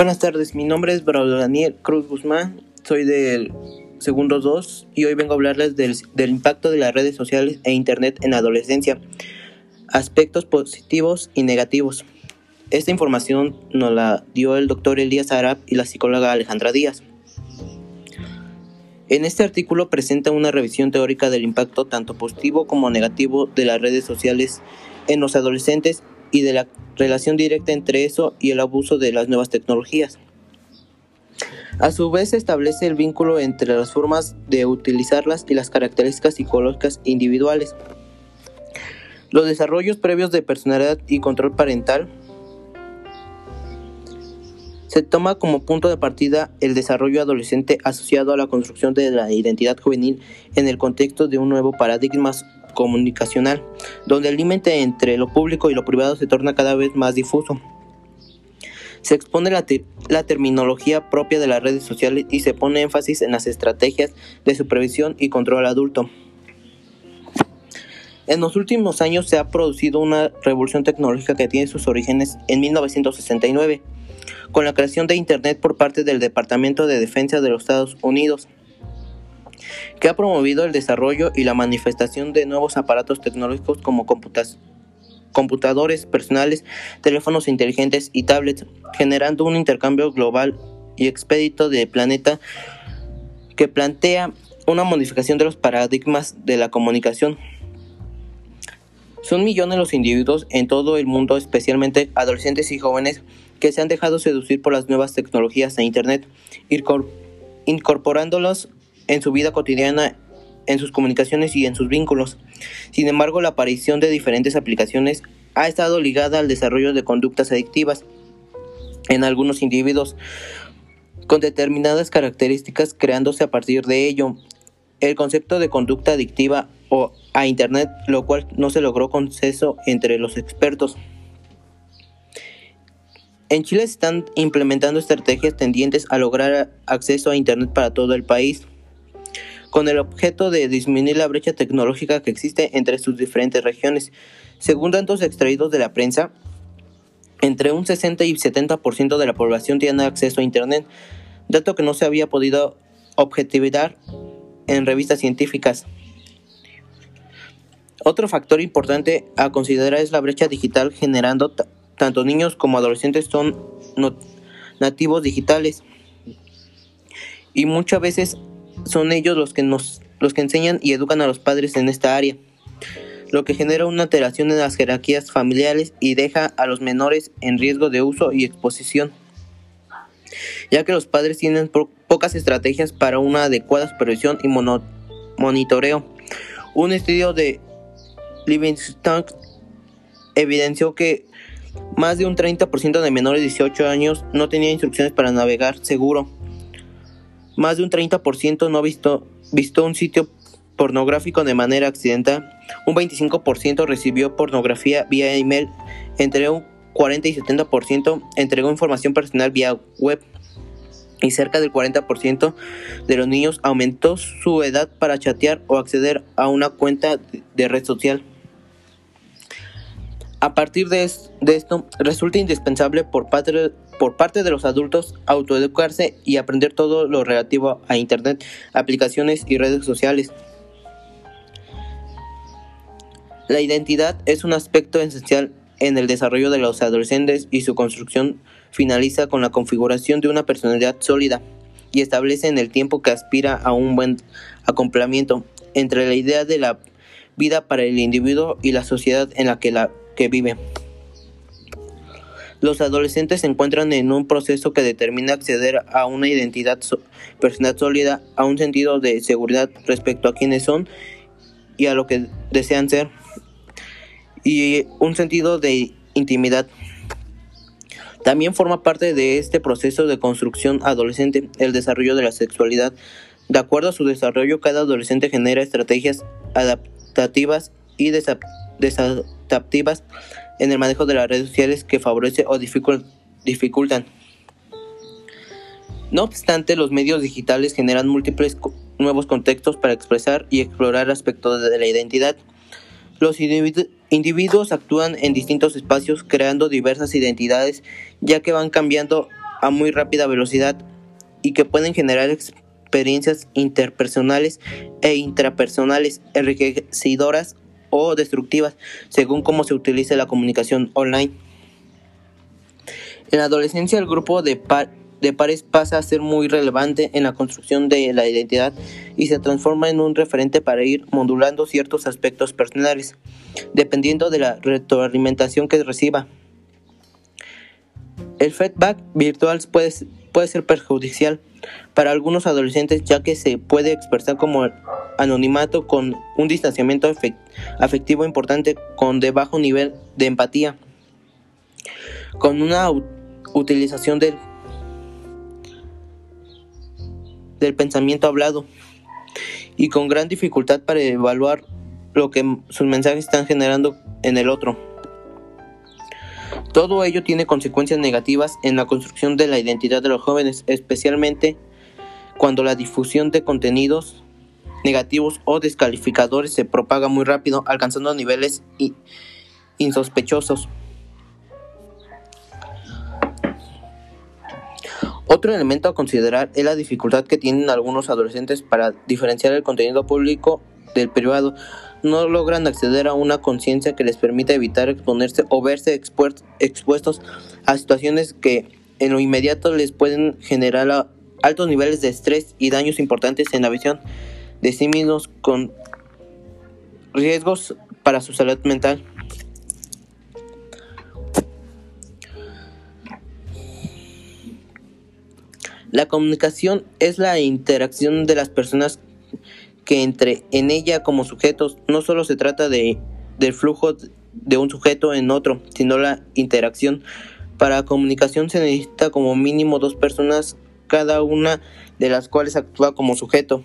Buenas tardes, mi nombre es Braulio Daniel Cruz Guzmán, soy del segundo 2 y hoy vengo a hablarles del, del, impacto de las redes sociales e Internet en la adolescencia, aspectos positivos y negativos. Esta información nos la dio el doctor Elías Arab y la psicóloga Alejandra Díaz. En este artículo presenta una revisión teórica del impacto tanto positivo como negativo de las redes sociales en los adolescentes y de la relación directa entre eso y el abuso de las nuevas tecnologías. A su vez, se establece el vínculo entre las formas de utilizarlas y las características psicológicas individuales. Los desarrollos previos de personalidad y control parental se toma como punto de partida el desarrollo adolescente asociado a la construcción de la identidad juvenil en el contexto de un nuevo paradigma comunicacional, donde el límite entre lo público y lo privado se torna cada vez más difuso. Se expone la, la, terminología propia de las redes sociales y se pone énfasis en las estrategias de supervisión y control adulto. En los últimos años se ha producido una revolución tecnológica que tiene sus orígenes en 1969 con la creación de Internet por parte del Departamento de Defensa de los Estados Unidos, que ha promovido el desarrollo y la manifestación de nuevos aparatos tecnológicos como computadores personales, teléfonos inteligentes y tablets, generando un intercambio global y expedito de planeta que plantea una modificación de los paradigmas de la comunicación. Son millones los individuos en todo el mundo, especialmente adolescentes y jóvenes, que se han dejado seducir por las nuevas tecnologías e Internet, incorporándolos en su vida cotidiana, en sus comunicaciones y en sus vínculos. Sin embargo, la aparición de diferentes aplicaciones ha estado ligada al desarrollo de conductas adictivas en algunos individuos con determinadas características creándose a partir de ello el concepto de conducta adictiva o a Internet, lo cual no se logró consenso entre los expertos. En Chile se están implementando estrategias tendientes a lograr acceso a Internet para todo el país, con el objeto de disminuir la brecha tecnológica que existe entre sus diferentes regiones. Según datos extraídos de la prensa, entre un 60 y 70% de la población tiene acceso a Internet, dato que no se había podido objetivar en revistas científicas. Otro factor importante a considerar es la brecha digital generando tanto niños como adolescentes son nativos digitales y muchas veces son ellos los que nos los que enseñan y educan a los padres en esta área, lo que genera una alteración en las jerarquías familiares y deja a los menores en riesgo de uso y exposición, ya que los padres tienen pocas estrategias para una adecuada supervisión y monitoreo. Un estudio de Livingston evidenció que más de un 30% de menores de 18 años no tenía instrucciones para navegar seguro. Más de un 30% no ha visto, visto un sitio pornográfico de manera accidental. Un 25% recibió pornografía vía email. Entre un 40 y 70% entregó información personal vía web. Y cerca del 40% de los niños aumentó su edad para chatear o acceder a una cuenta de red social. A partir de, esto, resulta indispensable por parte, de los adultos autoeducarse y aprender todo lo relativo a Internet, aplicaciones y redes sociales. La identidad es un aspecto esencial en el desarrollo de los adolescentes y su construcción finaliza con la configuración de una personalidad sólida y establece en el tiempo que aspira a un buen acoplamiento entre la idea de la vida para el individuo y la sociedad en la que la que vive. Los adolescentes se encuentran en un proceso que determina acceder a una identidad personal sólida, a un sentido de seguridad respecto a quiénes son y a lo que desean ser, y un sentido de intimidad. También forma parte de este proceso de construcción adolescente el desarrollo de la sexualidad. De acuerdo a su desarrollo, cada adolescente genera estrategias adaptativas y desadaptativas en el manejo de las redes sociales que favorecen o dificultan. No obstante, los medios digitales generan múltiples nuevos contextos para expresar y explorar aspectos de la identidad. Los individuos actúan en distintos espacios creando diversas identidades ya que van cambiando a muy rápida velocidad y que pueden generar experiencias interpersonales e intrapersonales enriquecedoras o destructivas, según cómo se utilice la comunicación online. En la adolescencia el grupo de, de pares pasa a ser muy relevante en la construcción de la identidad y se transforma en un referente para ir modulando ciertos aspectos personales, dependiendo de la retroalimentación que reciba. El feedback virtual puede, puede ser perjudicial para algunos adolescentes ya que se puede expresar como anonimato con un distanciamiento afectivo importante con de bajo nivel de empatía, con una utilización del, del pensamiento hablado y con gran dificultad para evaluar lo que sus mensajes están generando en el otro. Todo ello tiene consecuencias negativas en la construcción de la identidad de los jóvenes, especialmente cuando la difusión de contenidos negativos o descalificadores se propaga muy rápido, alcanzando niveles insospechosos. Otro elemento a considerar es la dificultad que tienen algunos adolescentes para diferenciar el contenido público del privado. No logran acceder a una conciencia que les permita evitar exponerse o verse expuestos a situaciones que en lo inmediato les pueden generar altos niveles de estrés y daños importantes en la visión de sí mismos con riesgos para su salud mental. La comunicación es la interacción de las personas que entre en ella como sujetos no solo se trata de del flujo de un sujeto en otro, sino la interacción. Para comunicación se necesita como mínimo dos personas, cada una de las cuales actúa como sujeto.